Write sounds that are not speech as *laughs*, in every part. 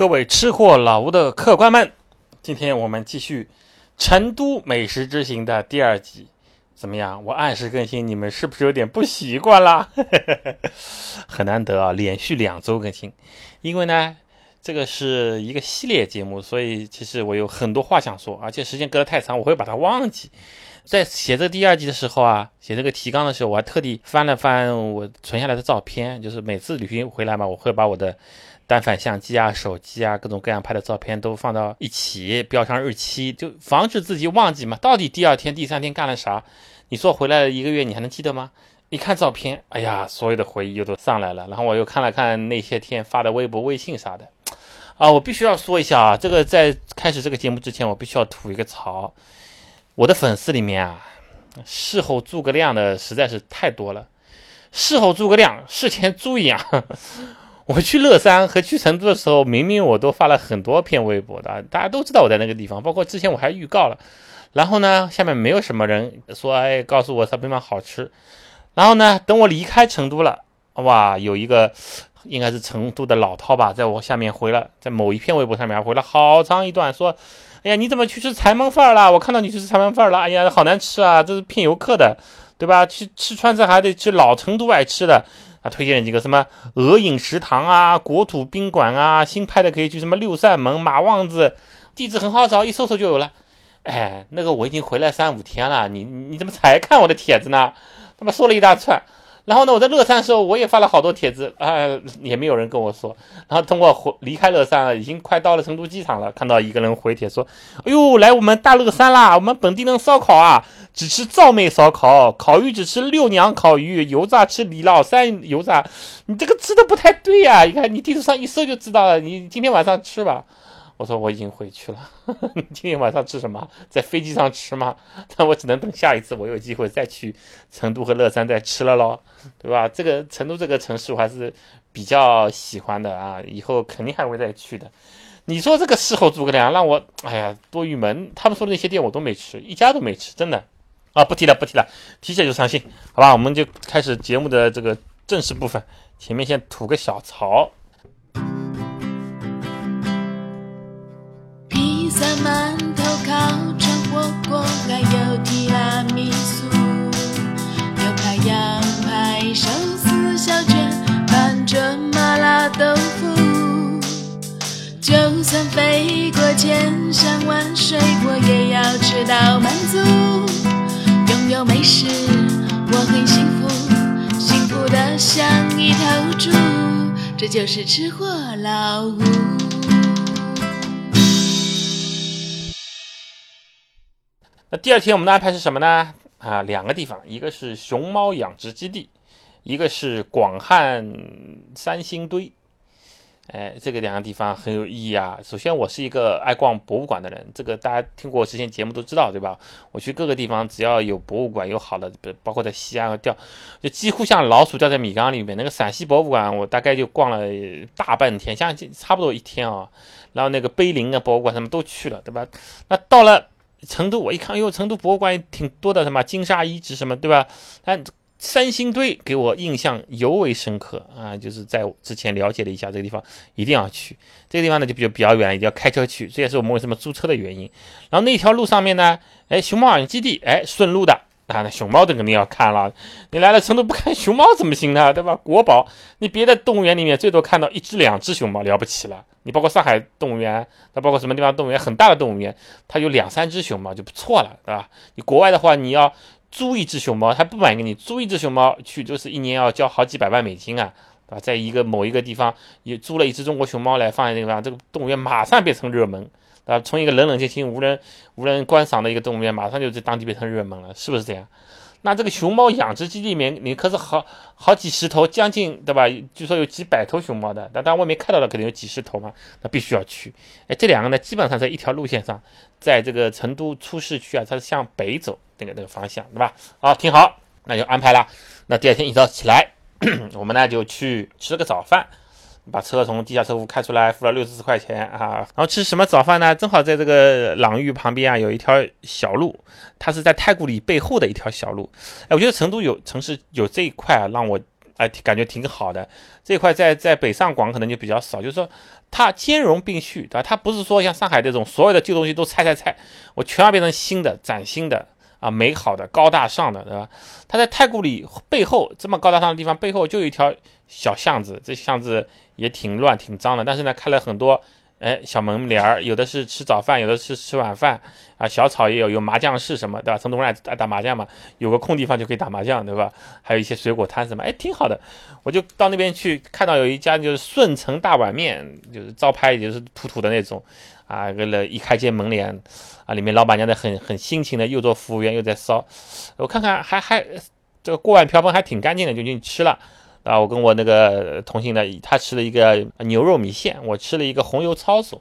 各位吃货老吴的客官们，今天我们继续成都美食之行的第二集，怎么样？我按时更新，你们是不是有点不习惯啦？*laughs* 很难得啊，连续两周更新，因为呢，这个是一个系列节目，所以其实我有很多话想说，而且时间隔得太长，我会把它忘记。在写这第二集的时候啊，写这个提纲的时候，我还特地翻了翻我存下来的照片，就是每次旅行回来嘛，我会把我的。单反相机啊，手机啊，各种各样拍的照片都放到一起，标上日期，就防止自己忘记嘛。到底第二天、第三天干了啥？你说回来一个月，你还能记得吗？一看照片，哎呀，所有的回忆又都上来了。然后我又看了看那些天发的微博、微信啥的，啊，我必须要说一下啊，这个在开始这个节目之前，我必须要吐一个槽。我的粉丝里面啊，事后诸葛亮的实在是太多了。事后诸葛亮，事前猪一样。我去乐山和去成都的时候，明明我都发了很多篇微博的，大家都知道我在那个地方，包括之前我还预告了。然后呢，下面没有什么人说，哎，告诉我沙冰棒好吃。然后呢，等我离开成都了，哇，有一个应该是成都的老涛吧，在我下面回了，在某一篇微博上面回了好长一段，说，哎呀，你怎么去吃柴门饭了？我看到你去吃柴门饭了，哎呀，好难吃啊，这是骗游客的，对吧？去吃川菜还得去老成都爱吃的。啊，推荐几个什么鹅影食堂啊、国土宾馆啊，新拍的可以去什么六扇门、马旺子，地址很好找，一搜搜就有了。哎，那个我已经回来三五天了，你你怎么才看我的帖子呢？他妈说了一大串。然后呢，我在乐山的时候，我也发了好多帖子，啊，也没有人跟我说。然后通过回离开乐山了，已经快到了成都机场了，看到一个人回帖说：“哎呦，来我们大乐山啦！我们本地人烧烤啊，只吃赵妹烧烤，烤鱼只吃六娘烤鱼，油炸吃李老三油炸。你这个吃的不太对呀！你看你地图上一搜就知道了，你今天晚上吃吧。”我说我已经回去了，*laughs* 今天晚上吃什么？在飞机上吃吗？*laughs* 那我只能等下一次我有机会再去成都和乐山再吃了喽，对吧？这个成都这个城市我还是比较喜欢的啊，以后肯定还会再去的。你说这个事后诸葛亮让我，哎呀，多郁闷。他们说的那些店我都没吃，一家都没吃，真的。啊，不提了，不提了，提起来就伤心。好吧，我们就开始节目的这个正式部分，前面先吐个小槽。就算飞过千山万水，我也要吃到满足。拥有美食，我很幸福，幸福的像一头猪。这就是吃货老吴。那第二天我们的安排是什么呢？啊，两个地方，一个是熊猫养殖基地，一个是广汉三星堆。哎，这个两个地方很有意义啊。首先，我是一个爱逛博物馆的人，这个大家听过我之前节目都知道，对吧？我去各个地方，只要有博物馆，有好的，包括在西安和掉，就几乎像老鼠掉在米缸里面。那个陕西博物馆，我大概就逛了大半天，像差不多一天啊。然后那个碑林啊博物馆什么都去了，对吧？那到了。成都，我一看，哟，成都博物馆挺多的，什么金沙遗址什么，对吧？但三星堆给我印象尤为深刻啊，就是在之前了解了一下这个地方，一定要去。这个地方呢就比较比较远，一定要开车去，这也是我们为什么租车的原因。然后那条路上面呢，哎，熊猫养基地，哎，顺路的。啊，那熊猫的肯定要看了。你来了成都不看熊猫怎么行呢？对吧？国宝，你别的动物园里面最多看到一只两只熊猫，了不起了。你包括上海动物园，那包括什么地方动物园，很大的动物园，它有两三只熊猫就不错了，对吧？你国外的话，你要租一只熊猫，他不买给你，租一只熊猫去就是一年要交好几百万美金啊，对吧？在一个某一个地方也租了一只中国熊猫来放在那个地方，这个动物园马上变成热门。啊，从一个冷冷清清、无人无人观赏的一个动物园，马上就在当地变成热门了，是不是这样？那这个熊猫养殖基地里面，你可是好好几十头，将近对吧？据说有几百头熊猫的，但当然外面看到的肯定有几十头嘛，那必须要去。哎，这两个呢，基本上在一条路线上，在这个成都出市区啊，它是向北走那个那个方向，对吧？好，挺好，那就安排了。那第二天一早起来，*coughs* 我们呢就去吃了个早饭。把车从地下车库开出来，付了六十四块钱啊，然后吃什么早饭呢？正好在这个朗峪旁边啊，有一条小路，它是在太古里背后的一条小路。哎，我觉得成都有城市有这一块啊，让我哎，感觉挺好的。这块在在北上广可能就比较少，就是说它兼容并蓄，对吧？它不是说像上海这种所有的旧东西都拆拆拆，我全要变成新的、崭新的啊，美好的、高大上的，对吧？它在太古里背后这么高大上的地方背后就有一条小巷子，这巷子也挺乱、挺脏的，但是呢，开了很多。哎，小门帘儿，有的是吃早饭，有的是吃晚饭啊。小草也有，有麻将室什么，对吧？成都人爱爱打麻将嘛，有个空地方就可以打麻将，对吧？还有一些水果摊什么，哎，挺好的。我就到那边去，看到有一家就是顺成大碗面，就是招牌，也就是土土的那种啊。为了一开间门脸啊，里面老板娘的很很辛勤的又做服务员又在烧。我看看还还这个锅碗瓢盆还挺干净的，就进去吃了。啊，我跟我那个同行的，他吃了一个牛肉米线，我吃了一个红油抄手。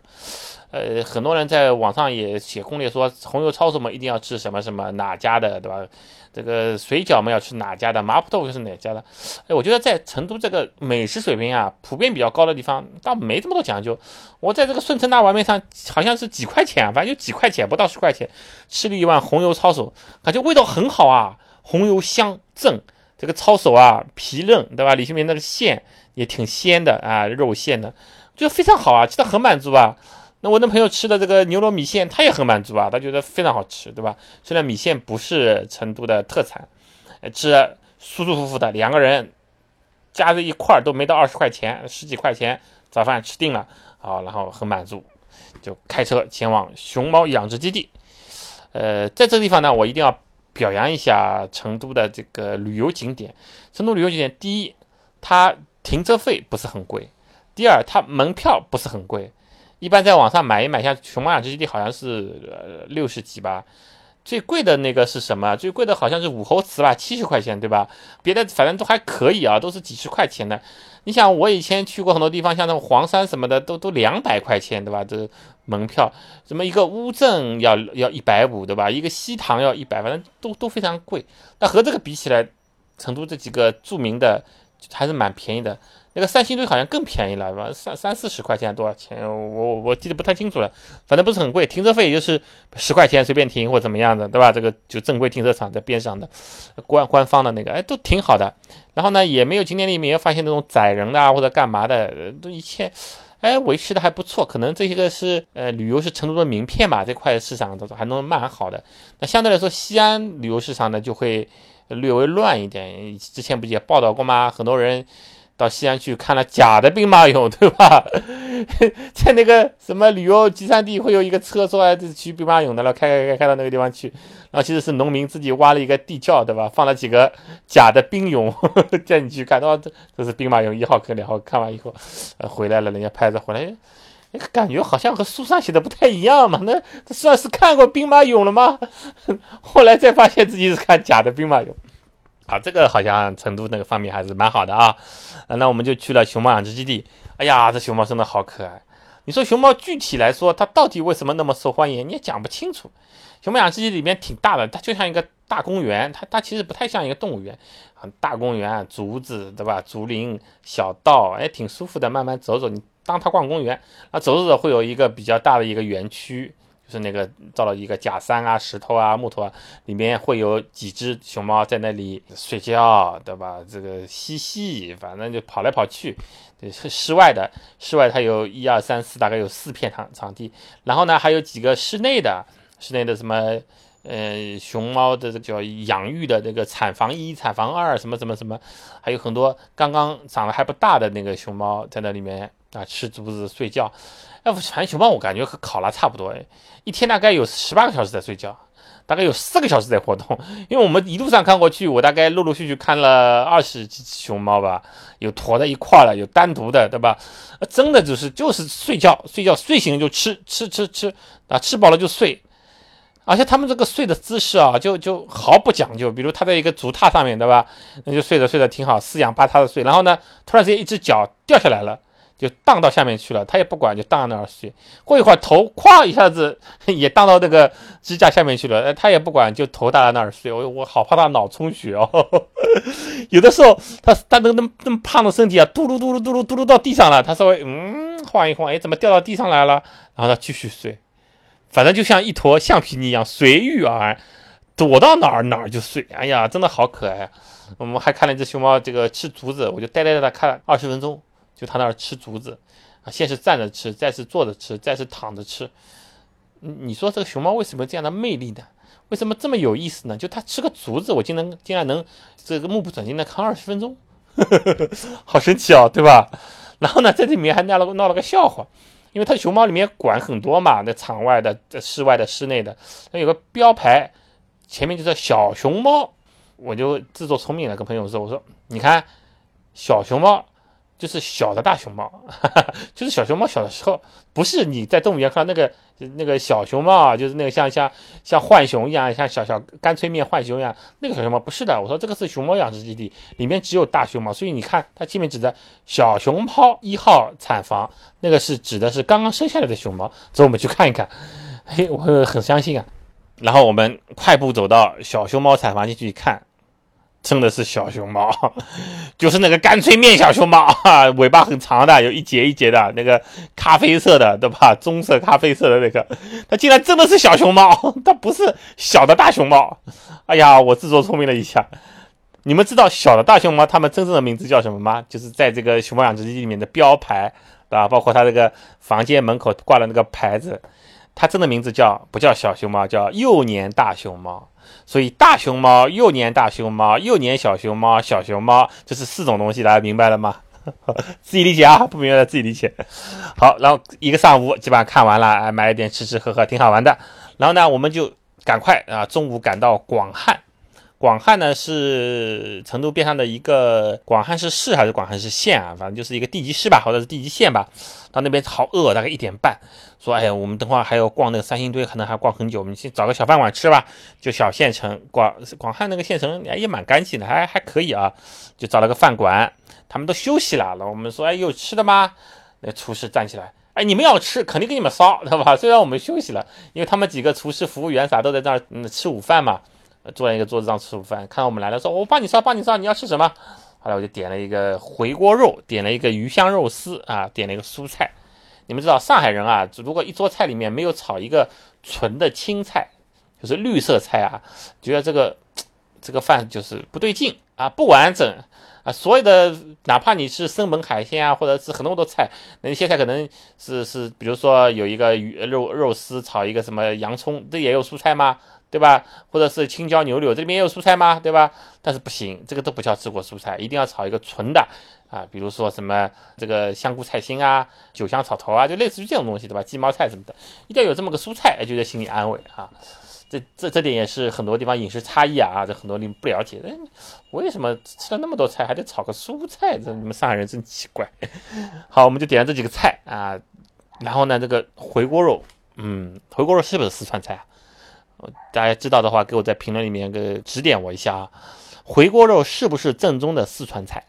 呃，很多人在网上也写攻略说，红油抄手嘛，一定要吃什么什么哪家的，对吧？这个水饺嘛，要吃哪家的？麻婆豆腐是哪家的？哎，我觉得在成都这个美食水平啊，普遍比较高的地方，倒没这么多讲究。我在这个顺成大碗面上，好像是几块钱，反正就几块钱，不到十块钱，吃了一碗红油抄手，感觉味道很好啊，红油香正。这个抄手啊，皮嫩，对吧？李秀明那个馅也挺鲜的啊，肉馅的，就非常好啊，吃的很满足啊。那我那朋友吃的这个牛肉米线，他也很满足啊，他觉得非常好吃，对吧？虽然米线不是成都的特产，吃舒舒服服的，两个人加在一块儿都没到二十块钱，十几块钱早饭吃定了，好，然后很满足，就开车前往熊猫养殖基地。呃，在这个地方呢，我一定要。表扬一下成都的这个旅游景点。成都旅游景点，第一，它停车费不是很贵；第二，它门票不是很贵。一般在网上买一买，像熊猫养殖基地好像是呃六十几吧。最贵的那个是什么？最贵的好像是武侯祠吧，七十块钱，对吧？别的反正都还可以啊，都是几十块钱的。你想，我以前去过很多地方，像那种黄山什么的，都都两百块钱，对吧？这门票，什么一个乌镇要要一百五，对吧？一个西塘要一百，反正都都非常贵。那和这个比起来，成都这几个著名的还是蛮便宜的。那个三星堆好像更便宜了，是吧？三三四十块钱多少钱？我我记得不太清楚了，反正不是很贵，停车费也就是十块钱随便停或怎么样的，对吧？这个就正规停车场在边上的，官官方的那个，哎，都挺好的。然后呢，也没有景点里面发现那种宰人的啊或者干嘛的，都一切，哎，维持的还不错。可能这些个是呃旅游是成都的名片吧，这块市场都还能蛮好的。那相对来说，西安旅游市场呢就会略微乱一点。之前不也报道过吗？很多人。到西安去看了假的兵马俑，对吧？*laughs* 在那个什么旅游集散地，会有一个车说哎，这是去兵马俑的了，开开开开到那个地方去，然后其实是农民自己挖了一个地窖，对吧？放了几个假的兵俑，*laughs* 带你去看，到这这是兵马俑一号坑，两号看完以后，呃，回来了，人家拍着回来，哎，感觉好像和书上写的不太一样嘛，那这算是看过兵马俑了吗？*laughs* 后来再发现自己是看假的兵马俑。啊，这个好像成都那个方面还是蛮好的啊，那我们就去了熊猫养殖基地。哎呀，这熊猫真的好可爱。你说熊猫具体来说，它到底为什么那么受欢迎，你也讲不清楚。熊猫养殖基地里面挺大的，它就像一个大公园，它它其实不太像一个动物园，很大公园，竹子对吧？竹林小道，哎，挺舒服的，慢慢走走，你当它逛公园，那走走走会有一个比较大的一个园区。就是那个造了一个假山啊、石头啊、木头啊，里面会有几只熊猫在那里睡觉，对吧？这个嬉戏，反正就跑来跑去。对，是室外的，室外它有一二三四，大概有四片场场地。然后呢，还有几个室内的，室内的什么，呃，熊猫的这叫养育的那个产房一、产房二，什么什么什么，还有很多刚刚长得还不大的那个熊猫在那里面啊吃竹子睡觉。哎，反正熊猫我感觉和考拉差不多，哎，一天大概有十八个小时在睡觉，大概有四个小时在活动。*laughs* 因为我们一路上看过去，我大概陆陆续续看了二十只熊猫吧，有坨在一块了，有单独的，对吧？真的就是就是睡觉，睡觉，睡醒就吃吃吃吃啊，吃饱了就睡。而且他们这个睡的姿势啊，就就毫不讲究。比如他在一个竹榻上面对吧？那就睡着睡着挺好，四仰八叉的睡。然后呢，突然之间一只脚掉下来了。就荡到下面去了，他也不管，就荡那儿睡。过一会儿头咵一下子 *laughs* 也荡到那个支架下面去了，他也不管，就头搭在那儿睡。我我好怕他脑充血哦。*laughs* 有的时候他他那个那么那么胖的身体啊，嘟噜嘟噜嘟噜嘟噜到地上了，他稍微嗯晃一晃，哎，怎么掉到地上来了？然后他继续睡，反正就像一坨橡皮泥一样随遇而安。躲到哪儿哪儿就睡。哎呀，真的好可爱啊！我们还看了一只熊猫，这个吃竹子，我就呆呆的看了二十分钟，就它那儿吃竹子啊，先是站着吃，再是坐着吃，再是躺着吃。你你说这个熊猫为什么这样的魅力呢？为什么这么有意思呢？就它吃个竹子，我竟然竟然能这个目不转睛的看二十分钟，*laughs* 好神奇哦，对吧？然后呢，在这里面还闹了闹了个笑话，因为它熊猫里面管很多嘛，那场外的、在室外的、室内的，那有个标牌，前面就叫小熊猫，我就自作聪明了，跟朋友说，我说你看小熊猫。就是小的大熊猫，哈 *laughs* 哈就是小熊猫小的时候，不是你在动物园看到那个那个小熊猫啊，就是那个像像像浣熊一样，像小小干脆面浣熊一样，那个小熊猫不是的。我说这个是熊猫养殖基地，里面只有大熊猫，所以你看它前面指的小熊猫一号产房，那个是指的是刚刚生下来的熊猫。走，我们去看一看。*laughs* 嘿，我很相信啊。然后我们快步走到小熊猫产房进去一看。真的是小熊猫，*laughs* 就是那个干脆面小熊猫啊，*laughs* 尾巴很长的，有一节一节的，那个咖啡色的，对吧？棕色、咖啡色的那个，它竟然真的是小熊猫，*laughs* 它不是小的大熊猫。哎呀，我自作聪明了一下。你们知道小的大熊猫它们真正的名字叫什么吗？就是在这个熊猫养殖基地里面的标牌，对吧？包括它这个房间门口挂的那个牌子，它真的名字叫不叫小熊猫，叫幼年大熊猫。所以大熊猫、幼年大熊猫、幼年小熊猫、小熊猫，这是四种东西，大家明白了吗？*laughs* 自己理解啊，不明白的自己理解。好，然后一个上午基本上看完了，买一点吃吃喝喝，挺好玩的。然后呢，我们就赶快啊，中午赶到广汉。广汉呢是成都边上的一个，广汉是市还是广汉是县啊？反正就是一个地级市吧，或者是地级县吧。到那边好饿，大概一点半，说哎呀，我们等会儿还要逛那个三星堆，可能还逛很久，我们先找个小饭馆吃吧。就小县城广广汉那个县城，也蛮干净的，还还可以啊。就找了个饭馆，他们都休息了。然后我们说，哎，有吃的吗？那厨师站起来，哎，你们要吃，肯定给你们烧，对吧？虽然我们休息了，因为他们几个厨师、服务员啥都在那儿吃午饭嘛。坐在一个桌子上吃午饭，看到我们来了，说：“我帮你烧，帮你烧，你要吃什么？”后来我就点了一个回锅肉，点了一个鱼香肉丝啊，点了一个蔬菜。你们知道上海人啊，如果一桌菜里面没有炒一个纯的青菜，就是绿色菜啊，觉得这个这个饭就是不对劲啊，不完整啊。所有的哪怕你是生猛海鲜啊，或者是很多很多菜，那些菜可能是是，比如说有一个鱼肉肉丝炒一个什么洋葱，这也有蔬菜吗？对吧？或者是青椒牛柳，这里面也有蔬菜吗？对吧？但是不行，这个都不叫治国蔬菜，一定要炒一个纯的啊，比如说什么这个香菇菜心啊、九香草头啊，就类似于这种东西，对吧？鸡毛菜什么的，一定要有这么个蔬菜，觉得心里安慰啊。这这这点也是很多地方饮食差异啊，这很多你不了解。哎，为什么吃了那么多菜还得炒个蔬菜？这你们上海人真奇怪。好，我们就点了这几个菜啊，然后呢，这个回锅肉，嗯，回锅肉是不是四川菜啊？大家知道的话，给我在评论里面给指点我一下啊。回锅肉是不是正宗的四川菜？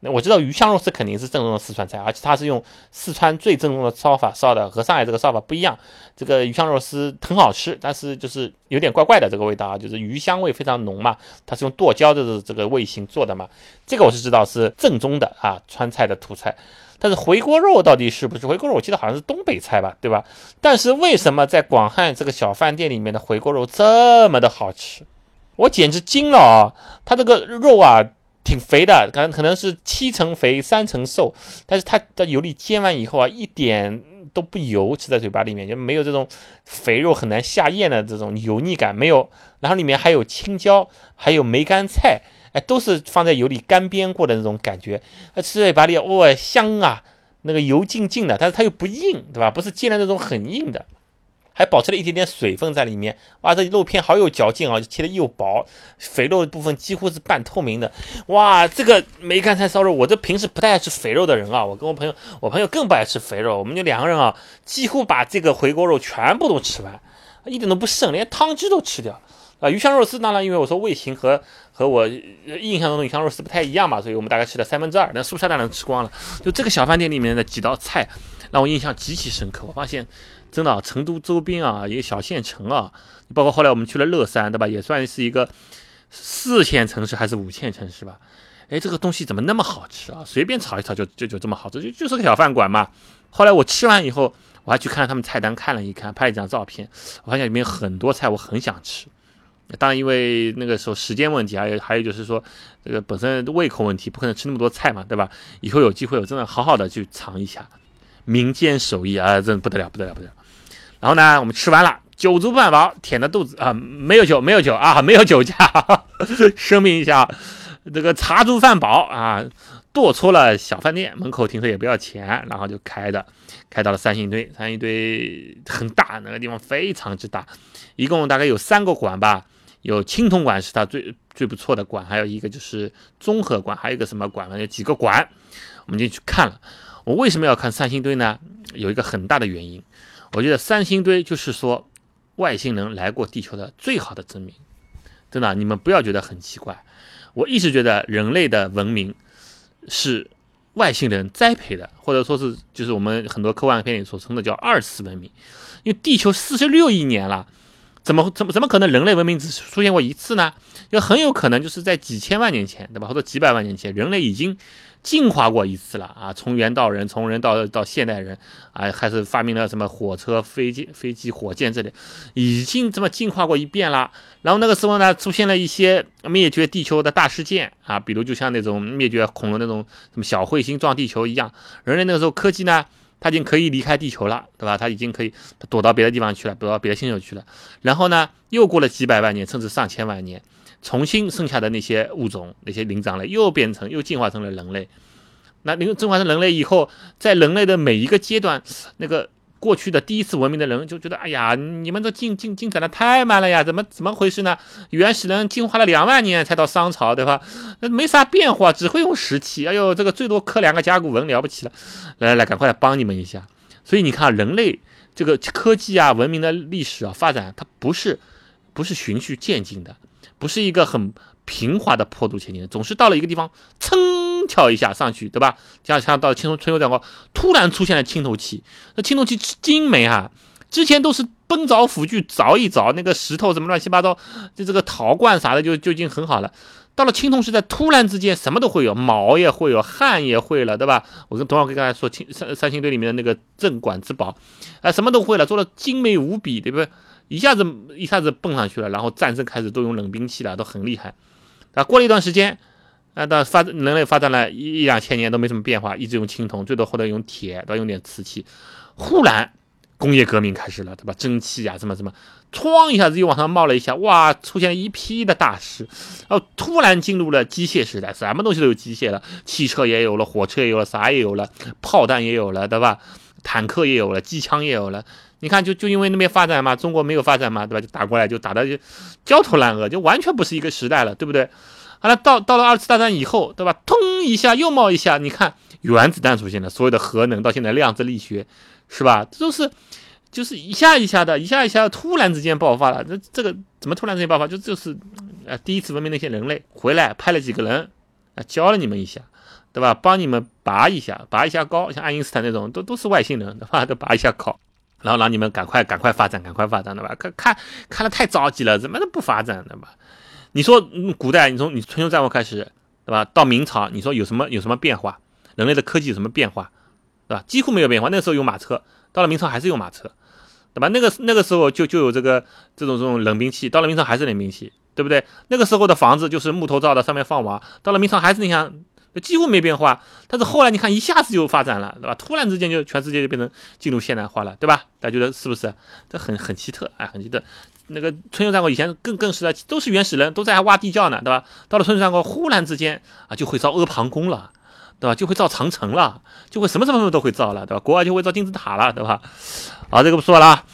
那我知道鱼香肉丝肯定是正宗的四川菜，而且它是用四川最正宗的烧法烧的，和上海这个烧法不一样。这个鱼香肉丝很好吃，但是就是有点怪怪的这个味道啊，就是鱼香味非常浓嘛。它是用剁椒的这个味型做的嘛，这个我是知道是正宗的啊，川菜的土菜。但是回锅肉到底是不是回锅肉？我记得好像是东北菜吧，对吧？但是为什么在广汉这个小饭店里面的回锅肉这么的好吃？我简直惊了啊！它这个肉啊，挺肥的，可能可能是七成肥三成瘦，但是它的油里煎完以后啊，一点都不油，吃在嘴巴里面就没有这种肥肉很难下咽的这种油腻感，没有。然后里面还有青椒，还有梅干菜。哎，都是放在油里干煸过的那种感觉，吃嘴巴里哇香啊，那个油浸浸的，但是它又不硬，对吧？不是煎的那种很硬的，还保持了一点点水分在里面。哇，这肉片好有嚼劲啊，切的又薄，肥肉的部分几乎是半透明的。哇，这个梅干菜烧肉，我这平时不太爱吃肥肉的人啊，我跟我朋友，我朋友更不爱吃肥肉，我们就两个人啊，几乎把这个回锅肉全部都吃完，一点都不剩，连汤汁都吃掉。啊，鱼香肉丝当然，因为我说味型和和我印象中的鱼香肉丝不太一样嘛，所以我们大概吃了三分之二，那蔬菜当然吃光了。就这个小饭店里面的几道菜让我印象极其深刻。我发现，真的，成都周边啊，一个小县城啊，包括后来我们去了乐山，对吧？也算是一个四线城市还是五线城市吧？哎，这个东西怎么那么好吃啊？随便炒一炒就就就这么好吃，就就是个小饭馆嘛。后来我吃完以后，我还去看了他们菜单，看了一看，拍了一张照片，我发现里面很多菜我很想吃。当然，因为那个时候时间问题，还有还有就是说，这个本身胃口问题，不可能吃那么多菜嘛，对吧？以后有机会，我真的好好的去尝一下民间手艺啊，真不得了，不得了，不得了。然后呢，我们吃完了，酒足饭饱，填的肚子啊，没有酒，没有酒啊，没有酒驾，*laughs* 声明一下，这个茶足饭饱啊，剁出了小饭店，门口停车也不要钱，然后就开的，开到了三星堆，三星堆很大，那个地方非常之大，一共大概有三个馆吧。有青铜馆是它最最不错的馆，还有一个就是综合馆，还有一个什么馆呢？有几个馆，我们就去看了。我为什么要看三星堆呢？有一个很大的原因，我觉得三星堆就是说外星人来过地球的最好的证明。真的，你们不要觉得很奇怪。我一直觉得人类的文明是外星人栽培的，或者说是就是我们很多科幻片里所称的叫二次文明，因为地球四十六亿年了。怎么怎么怎么可能人类文明只出现过一次呢？就很有可能就是在几千万年前，对吧？或者几百万年前，人类已经进化过一次了啊！从猿到人，从人到到现代人啊，还是发明了什么火车、飞机、飞机、火箭这里，已经这么进化过一遍了。然后那个时候呢，出现了一些灭绝地球的大事件啊，比如就像那种灭绝恐龙那种什么小彗星撞地球一样，人类那个时候科技呢？他已经可以离开地球了，对吧？他已经可以躲到别的地方去了，躲到别的星球去了。然后呢，又过了几百万年，甚至上千万年，重新剩下的那些物种，那些灵长类又变成，又进化成了人类。那灵进化成人类以后，在人类的每一个阶段，那个。过去的第一次文明的人就觉得，哎呀，你们这进进进展的太慢了呀，怎么怎么回事呢？原始人进化了两万年才到商朝，对吧？那没啥变化，只会用石器。哎呦，这个最多刻两个甲骨文了不起了。来来来，赶快来帮你们一下。所以你看，人类这个科技啊，文明的历史啊，发展它不是不是循序渐进的，不是一个很。平滑的坡度前进，总是到了一个地方，噌跳一下上去，对吧？像像到青铜春秋战国，突然出现了青铜器，那青铜器精美啊！之前都是奔凿斧锯凿一凿，那个石头什么乱七八糟，就这个陶罐啥的就就已经很好了。到了青铜时代，突然之间什么都会有，毛也会有，汗也会了，对吧？我跟董老跟大家说，青三三星堆里面的那个镇馆之宝，啊，什么都会了，做的精美无比，对不对？一下子一下子蹦上去了，然后战争开始都用冷兵器了，都很厉害。啊，过了一段时间，啊，到发人类发展了一一两千年都没什么变化，一直用青铜，最多后来用铁，对吧？用点瓷器。忽然工业革命开始了，对吧？蒸汽呀，什么什么，哐一下子又往上冒了一下，哇，出现了一批的大师，然后突然进入了机械时代，什么东西都有机械了，汽车也有了，火车也有了，啥也有了，炮弹也有了，对吧？坦克也有了，机枪也有了。你看，就就因为那边发展嘛，中国没有发展嘛，对吧？就打过来，就打的就焦头烂额，就完全不是一个时代了，对不对？好了，到到了二次大战以后，对吧？通一下又冒一下，你看原子弹出现了，所有的核能到现在量子力学，是吧？这都是就是一下一下的，一下一下突然之间爆发了。这这个怎么突然之间爆发？就就是呃第一次文明那些人类回来派了几个人啊教了你们一下，对吧？帮你们拔一下，拔一下高，像爱因斯坦那种都都是外星人，对吧？都拔一下高。然后让你们赶快赶快发展，赶快发展，对吧？看看看的太着急了，怎么都不发展，对吧？你说古代，你从你春秋战国开始，对吧？到明朝，你说有什么有什么变化？人类的科技有什么变化，对吧？几乎没有变化。那时候有马车，到了明朝还是有马车，对吧？那个那个时候就就有这个这种这种冷兵器，到了明朝还是冷兵器，对不对？那个时候的房子就是木头造的，上面放瓦，到了明朝还是那样。几乎没变化，但是后来你看，一下子就发展了，对吧？突然之间就全世界就变成进入现代化了，对吧？大家觉得是不是？这很很奇特，哎，很奇特。那个春秋战国以前更更是的，都是原始人，都在挖地窖呢，对吧？到了春秋战国，忽然之间啊，就会造阿房宫了，对吧？就会造长城了，就会什么什么什么都会造了，对吧？国外就会造金字塔了，对吧？好，这个不说了，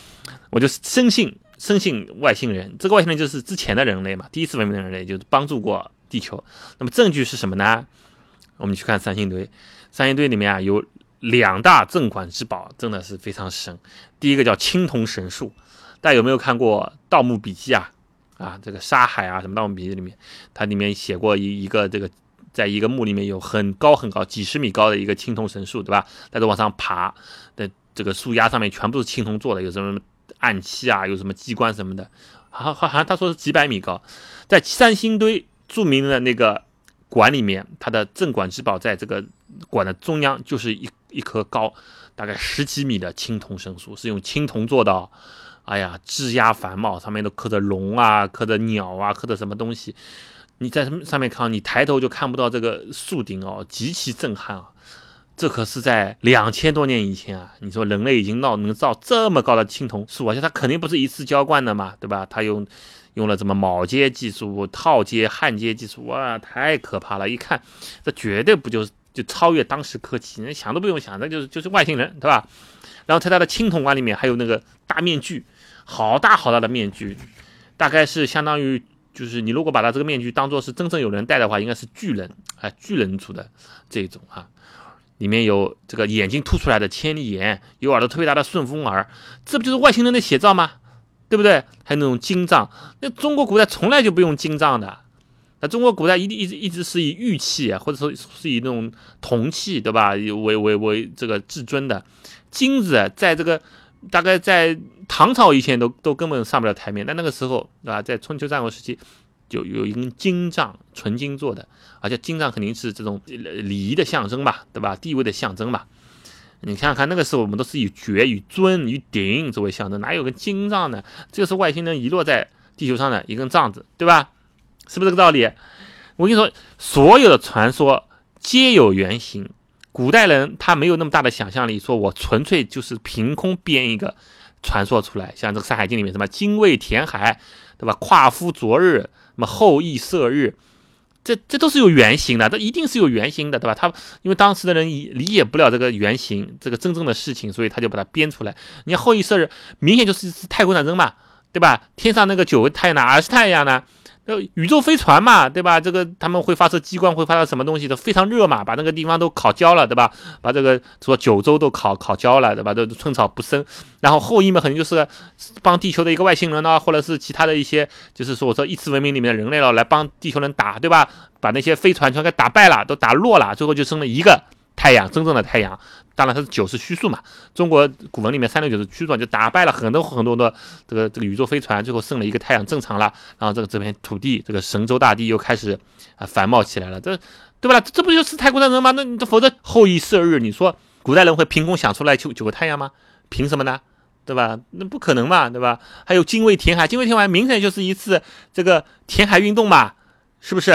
我就深信深信外星人，这个外星人就是之前的人类嘛，第一次文明的人类就是帮助过地球。那么证据是什么呢？我们去看三星堆，三星堆里面啊有两大镇馆之宝，真的是非常神。第一个叫青铜神树，大家有没有看过《盗墓笔记》啊？啊，这个沙海啊，什么《盗墓笔记》里面，它里面写过一一个这个，在一个墓里面有很高很高几十米高的一个青铜神树，对吧？大家往上爬的这个树丫上面全部是青铜做的，有什么暗器啊，有什么机关什么的，好好好像他说是几百米高，在三星堆著名的那个。馆里面，它的镇馆之宝在这个馆的中央，就是一一棵高大概十几米的青铜神树，是用青铜做的，哎呀，枝桠繁茂，上面都刻着龙啊，刻着鸟啊，刻着什么东西。你在上面看，你抬头就看不到这个树顶哦，极其震撼啊！这可是在两千多年以前啊！你说人类已经闹能造这么高的青铜树，而且它肯定不是一次浇灌的嘛，对吧？它用用了什么铆接技术、套接、焊接技术，哇，太可怕了！一看，这绝对不就是就超越当时科技，那想都不用想，那就是就是外星人，对吧？然后在它的青铜碗里面还有那个大面具，好大好大的面具，大概是相当于。就是你如果把它这个面具当做是真正有人戴的话，应该是巨人啊，巨人族的这种啊，里面有这个眼睛凸出来的千里眼，有耳朵特别大的顺风耳，这不就是外星人的写照吗？对不对？还有那种金杖，那中国古代从来就不用金杖的，那中国古代一定一直一直是以玉器或者说是以那种铜器，对吧？为为为这个至尊的，金子在这个。大概在唐朝以前都都根本上不了台面，但那个时候，对吧？在春秋战国时期，就有一根金杖，纯金做的，而且金杖肯定是这种礼仪的象征吧，对吧？地位的象征吧。你想想看，那个时候我们都是以爵、以尊、以鼎作为象征，哪有个金杖呢？这个是外星人遗落在地球上的一根杖子，对吧？是不是这个道理？我跟你说，所有的传说皆有原型。古代人他没有那么大的想象力，说我纯粹就是凭空编一个传说出来，像这个《山海经》里面什么精卫填海，对吧？夸夫昨日，那么后羿射日，这这都是有原型的，这一定是有原型的，对吧？他因为当时的人理解不了这个原型，这个真正的事情，所以他就把它编出来。你看后羿射日，明显就是太空战争嘛，对吧？天上那个九个太阳哪是太阳呢？呃，宇宙飞船嘛，对吧？这个他们会发射激光，会发射什么东西都非常热嘛，把那个地方都烤焦了，对吧？把这个说九州都烤烤焦了，对吧？都寸草不生。然后后羿嘛，肯定就是帮地球的一个外星人呢，或者是其他的一些，就是说我说异次文明里面的人类了，来帮地球人打，对吧？把那些飞船全给打败了，都打落了，最后就剩了一个。太阳，真正的太阳，当然它是九是虚数嘛。中国古文里面三六九是虚数，就打败了很多很多的这个这个宇宙飞船，最后剩了一个太阳正常了。然后这个这片土地，这个神州大地又开始啊繁茂起来了。这对吧？这不就是太空战争吗？那你否则后羿射日，你说古代人会凭空想出来九九个太阳吗？凭什么呢？对吧？那不可能嘛，对吧？还有精卫填海，精卫填海明显就是一次这个填海运动嘛，是不是？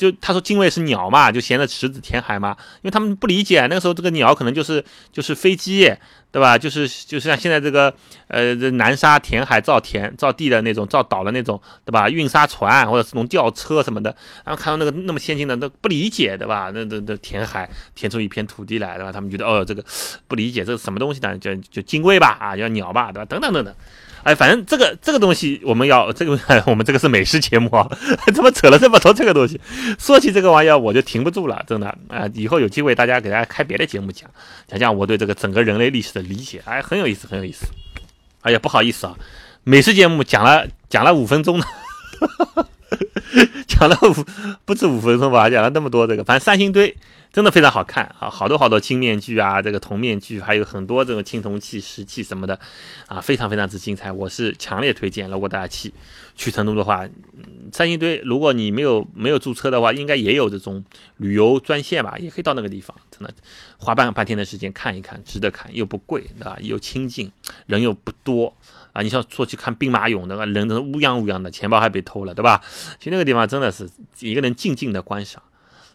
就他说精卫是鸟嘛，就衔着池子填海嘛，因为他们不理解那个时候这个鸟可能就是就是飞机，对吧？就是就是像现在这个呃南沙填海造田造地的那种造岛的那种，对吧？运沙船或者是种吊车什么的，然后看到那个那么先进的都不理解，对吧？那那那填海填出一片土地来，对吧？他们觉得哦这个不理解这是什么东西呢？就就精卫吧，啊叫鸟吧，对吧？等等等等。哎，反正这个这个东西，我们要这个 *laughs* 我们这个是美食节目啊，*laughs* 怎么扯了这么多这个东西？说起这个玩意儿，我就停不住了，真的啊！以后有机会大家给大家开别的节目讲讲讲我对这个整个人类历史的理解，哎，很有意思，很有意思。哎呀，不好意思啊，美食节目讲了讲了五分钟了，*laughs* *laughs* 讲了五不止五分钟吧，讲了那么多这个，反正三星堆。真的非常好看啊，好多好多金面具啊，这个铜面具，还有很多这种青铜器、石器什么的，啊，非常非常之精彩。我是强烈推荐，如果大家去去成都的话，三星堆，如果你没有没有注册的话，应该也有这种旅游专线吧，也可以到那个地方，真的花半半天的时间看一看，值得看，又不贵，对吧？又清静，人又不多你像说去看兵马俑，那个人都是乌泱乌泱的，钱包还被偷了，对吧？其实那个地方真的是一个人静静的观赏。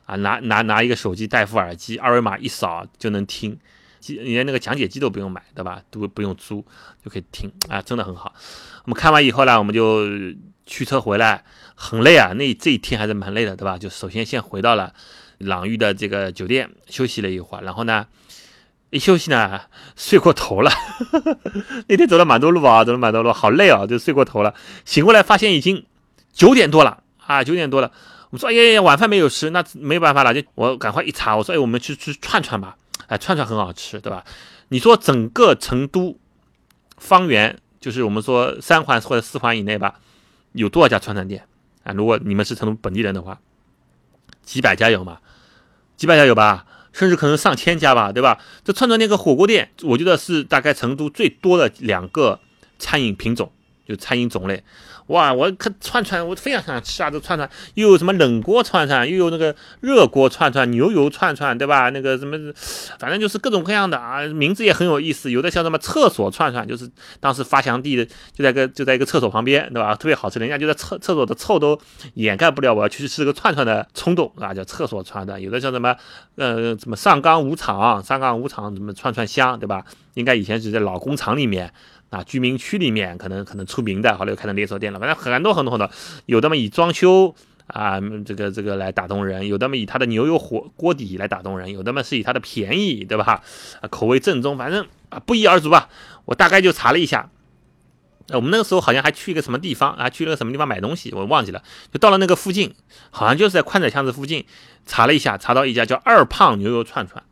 啊，拿拿拿一个手机戴副耳机，二维码一扫就能听，机连那个讲解机都不用买，对吧？都不用租就可以听啊，真的很好。我们看完以后呢，我们就驱车回来，很累啊，那这一天还是蛮累的，对吧？就首先先回到了朗玉的这个酒店休息了一会儿，然后呢，一休息呢睡过头了，*laughs* 那天走了蛮多路啊，走了蛮多路，好累啊，就睡过头了。醒过来发现已经九点多了啊，九点多了。我说：“哎呀呀，晚饭没有吃，那没有办法了，就我赶快一查，我说：哎，我们去吃串串吧。哎，串串很好吃，对吧？你说整个成都方圆，就是我们说三环或者四环以内吧，有多少家串串店啊？如果你们是成都本地人的话，几百家有吗？几百家有吧？甚至可能上千家吧，对吧？这串串店跟火锅店，我觉得是大概成都最多的两个餐饮品种就餐饮种类。哇，我看串串，我非常想吃啊！这串串又有什么冷锅串串，又有那个热锅串串、牛油串串，对吧？那个什么，反正就是各种各样的啊，名字也很有意思。有的像什么厕所串串，就是当时发祥地的就在个就在一个厕所旁边，对吧？特别好吃，人家就在厕厕所的臭都掩盖不了我要去吃个串串的冲动啊！叫厕所串的。有的像什么呃什么上岗五厂，上岗五厂什么串串香，对吧？应该以前是在老工厂里面。啊，居民区里面可能可能出名的，后来又开成连锁店了。反正很多很多很多，有的嘛以装修啊，这个这个来打动人，有的嘛以它的牛油火锅底来打动人，有的嘛是以它的便宜，对吧？啊，*laughs* 口味正宗，反正啊不一而足吧。我大概就查了一下，我们那个时候好像还去一个什么地方啊，去了什么地方买东西，我忘记了。就到了那个附近，好像就是在宽窄巷子附近，查了一下，查到一家叫二胖牛肉串串。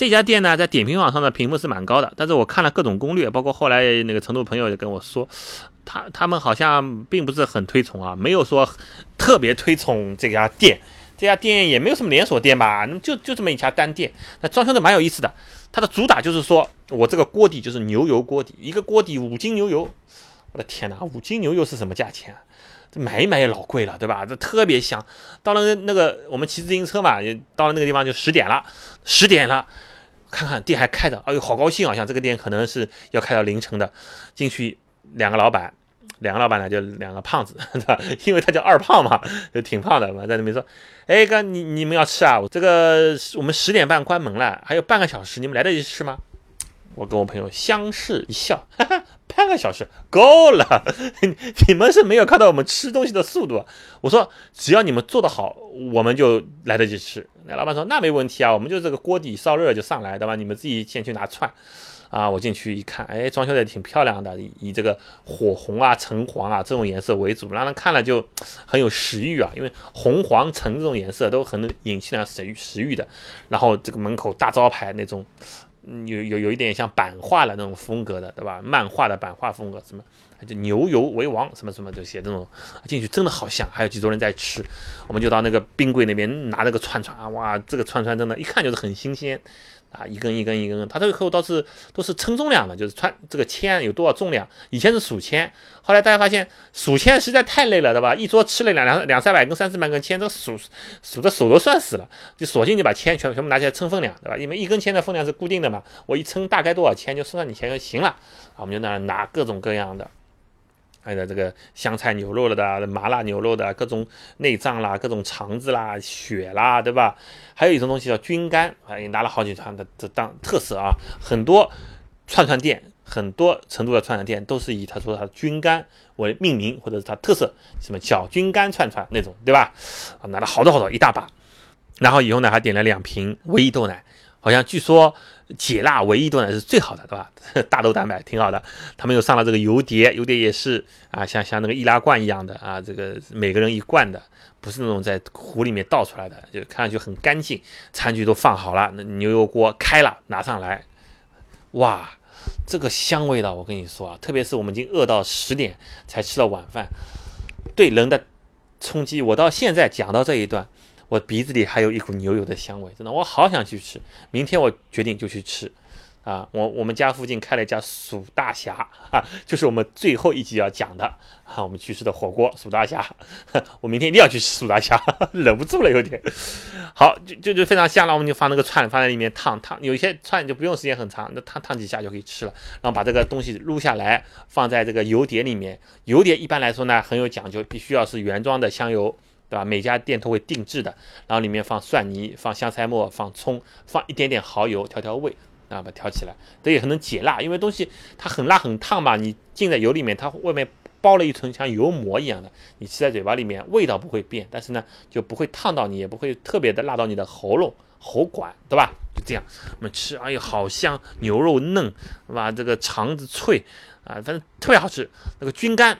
这家店呢，在点评网上的评分是蛮高的，但是我看了各种攻略，包括后来那个成都朋友也跟我说，他他们好像并不是很推崇啊，没有说特别推崇这家店。这家店也没有什么连锁店吧，那么就就这么一家单店，那装修的蛮有意思的。它的主打就是说我这个锅底就是牛油锅底，一个锅底五斤牛油，我的天哪，五斤牛油是什么价钱？这买一买也老贵了，对吧？这特别香。到了那个我们骑自行车嘛，也到了那个地方就十点了，十点了。看看店还开着，哎呦，好高兴啊！像这个店可能是要开到凌晨的。进去两个老板，两个老板呢就两个胖子，*laughs* 对吧？因为他叫二胖嘛，就挺胖的嘛，在那边说：“哎哥，你你们要吃啊？我这个我们十点半关门了，还有半个小时，你们来得及吃吗？”我跟我朋友相视一笑，哈哈，半个小时够了。*laughs* 你们是没有看到我们吃东西的速度。我说只要你们做得好，我们就来得及吃。那老板说那没问题啊，我们就这个锅底烧热就上来，对吧？你们自己先去拿串。啊，我进去一看，哎，装修的挺漂亮的，以这个火红啊、橙黄啊这种颜色为主，让人看了就很有食欲啊。因为红黄橙这种颜色都很能引起人食欲食欲的。然后这个门口大招牌那种。有有有一点像版画的那种风格的，对吧？漫画的版画风格，什么就牛油为王，什么什么这些，这种进去真的好香。还有几桌人在吃，我们就到那个冰柜那边拿那个串串啊，哇，这个串串真的，一看就是很新鲜。啊，一根一根一根，他这个客户倒是都是称重量的，就是穿这个签有多少重量。以前是数签，后来大家发现数签实在太累了，对吧？一桌吃了两两两三百根、三四百根签，这数数的手都算死了，就索性就把签全全部拿起来称分量，对吧？因为一根签的分量是固定的嘛，我一称大概多少签就算你钱就行了。啊，我们就那拿各种各样的。还有这个香菜牛肉了的，麻辣牛肉的，各种内脏啦，各种肠子啦，血啦，对吧？还有一种东西叫菌干，哎，拿了好几串的，这当特色啊。很多串串店，很多成都的串串店都是以他说他的菌干为命名，或者是它特色，什么小菌干串串那种，对吧？啊，拿了好多好多一大把，然后以后呢还点了两瓶维 E 豆奶，好像据说。解辣维 E 豆奶是最好的，对吧？*laughs* 大豆蛋白挺好的。他们又上了这个油碟，油碟也是啊，像像那个易拉罐一样的啊，这个每个人一罐的，不是那种在壶里面倒出来的，就看上去很干净。餐具都放好了，那牛油锅开了，拿上来，哇，这个香味道，我跟你说啊，特别是我们已经饿到十点才吃了晚饭，对人的冲击，我到现在讲到这一段。我鼻子里还有一股牛油的香味，真的，我好想去吃。明天我决定就去吃，啊，我我们家附近开了一家蜀大侠啊，就是我们最后一集要讲的啊，我们去吃的火锅蜀大侠，*laughs* 我明天一定要去吃蜀大侠，*laughs* 忍不住了有点。好，就就就非常香了，我们就放那个串放在里面烫烫，有些串就不用时间很长，那烫烫几下就可以吃了。然后把这个东西撸下来，放在这个油碟里面，油碟一般来说呢很有讲究，必须要是原装的香油。对吧？每家店都会定制的，然后里面放蒜泥、放香菜末、放葱、放一点点蚝油调调味，啊，把它调起来，这也很能解辣。因为东西它很辣很烫嘛，你浸在油里面，它外面包了一层像油膜一样的，你吃在嘴巴里面味道不会变，但是呢就不会烫到你，也不会特别的辣到你的喉咙、喉管，对吧？就这样，我们吃，哎呦，好香，牛肉嫩，是吧？这个肠子脆，啊，反正特别好吃。那个菌干。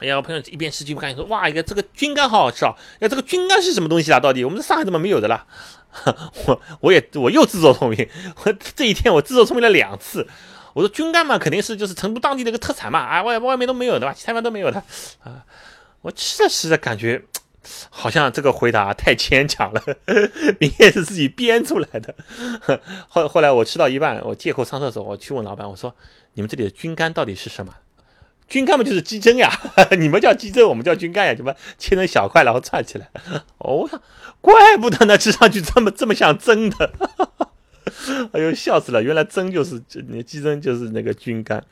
哎呀，我朋友一边吃菌干，说：“哇，一个这个菌干好好吃啊！哎，这个菌干是什么东西啊？到底我们上海怎么没有的啦？” *laughs* 我我也我又自作聪明，我 *laughs* 这一天我自作聪明了两次。我说菌干嘛，肯定是就是成都当地的一个特产嘛，啊，外外面都没有的吧，其他地方都没有的啊。我吃着吃着感觉好像这个回答太牵强了，*laughs* 你也是自己编出来的。后后来我吃到一半，我借口上厕所，我去问老板，我说：“你们这里的菌干到底是什么？”菌干嘛就是鸡胗呀，*laughs* 你们叫鸡胗，我们叫菌干呀，什么切成小块然后串起来。哦，怪不得呢，吃上去这么这么像蒸的。*laughs* 哎呦，笑死了！原来蒸就是鸡胗，就是那个菌干。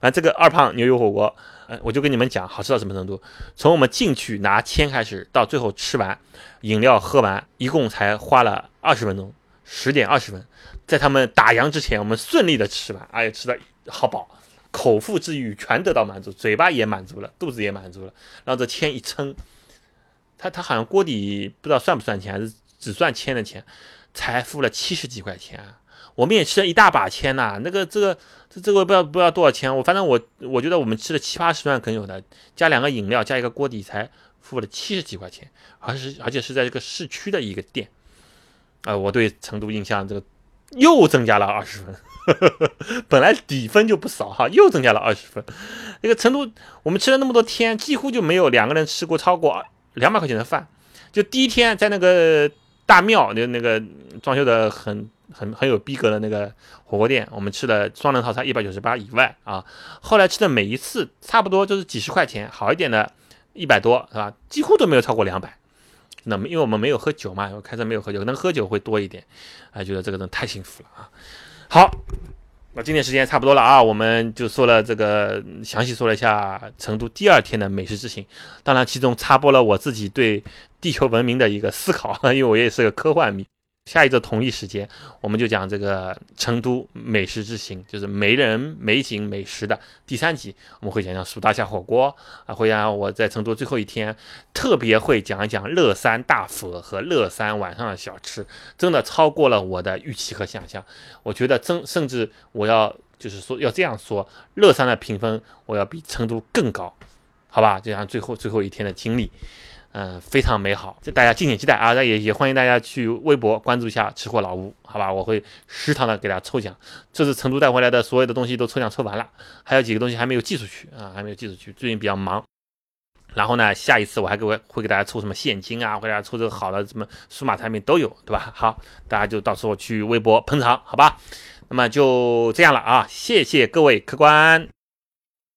反正这个二胖牛油火锅，呃，我就跟你们讲，好吃到什么程度？从我们进去拿签开始，到最后吃完，饮料喝完，一共才花了二十分钟，十点二十分。在他们打烊之前，我们顺利的吃完，哎呀，吃的好饱，口腹之欲全得到满足，嘴巴也满足了，肚子也满足了。然后这签一称，他他好像锅底不知道算不算钱，还是只算签的钱。才付了七十几块钱，我们也吃了一大把签呐。那个这个这这个不知道不知道多少钱，我反正我我觉得我们吃了七八十万肯有的，加两个饮料加一个锅底才付了七十几块钱，而是而且是在这个市区的一个店。啊，我对成都印象这个又增加了二十分，*laughs* 本来底分就不少哈，又增加了二十分。那个成都我们吃了那么多天，几乎就没有两个人吃过超过两百块钱的饭。就第一天在那个。大庙就那个装修的很很很有逼格的那个火锅店，我们吃的双人套餐一百九十八以外啊，后来吃的每一次差不多就是几十块钱，好一点的一百多是吧？几乎都没有超过两百。那么因为我们没有喝酒嘛，我开车没有喝酒，能喝酒会多一点，啊，觉得这个人太幸福了啊。好。那今天时间差不多了啊，我们就说了这个，详细说了一下成都第二天的美食之行。当然，其中插播了我自己对地球文明的一个思考，*laughs* 因为我也是个科幻迷。下一周同一时间，我们就讲这个成都美食之行，就是美人美景美食的第三集。我们会讲讲蜀大虾火锅啊，会讲我在成都最后一天，特别会讲一讲乐山大佛和乐山晚上的小吃，真的超过了我的预期和想象。我觉得真甚至我要就是说要这样说，乐山的评分我要比成都更高，好吧？就像最后最后一天的经历。嗯，非常美好，就大家敬请期待啊！那也也欢迎大家去微博关注一下吃货老吴，好吧？我会时常的给大家抽奖。这次成都带回来的所有的东西都抽奖抽完了，还有几个东西还没有寄出去啊，还没有寄出去，最近比较忙。然后呢，下一次我还给我会给大家抽什么现金啊，会给大家抽这个好的什么数码产品都有，对吧？好，大家就到时候去微博捧场，好吧？那么就这样了啊，谢谢各位客官。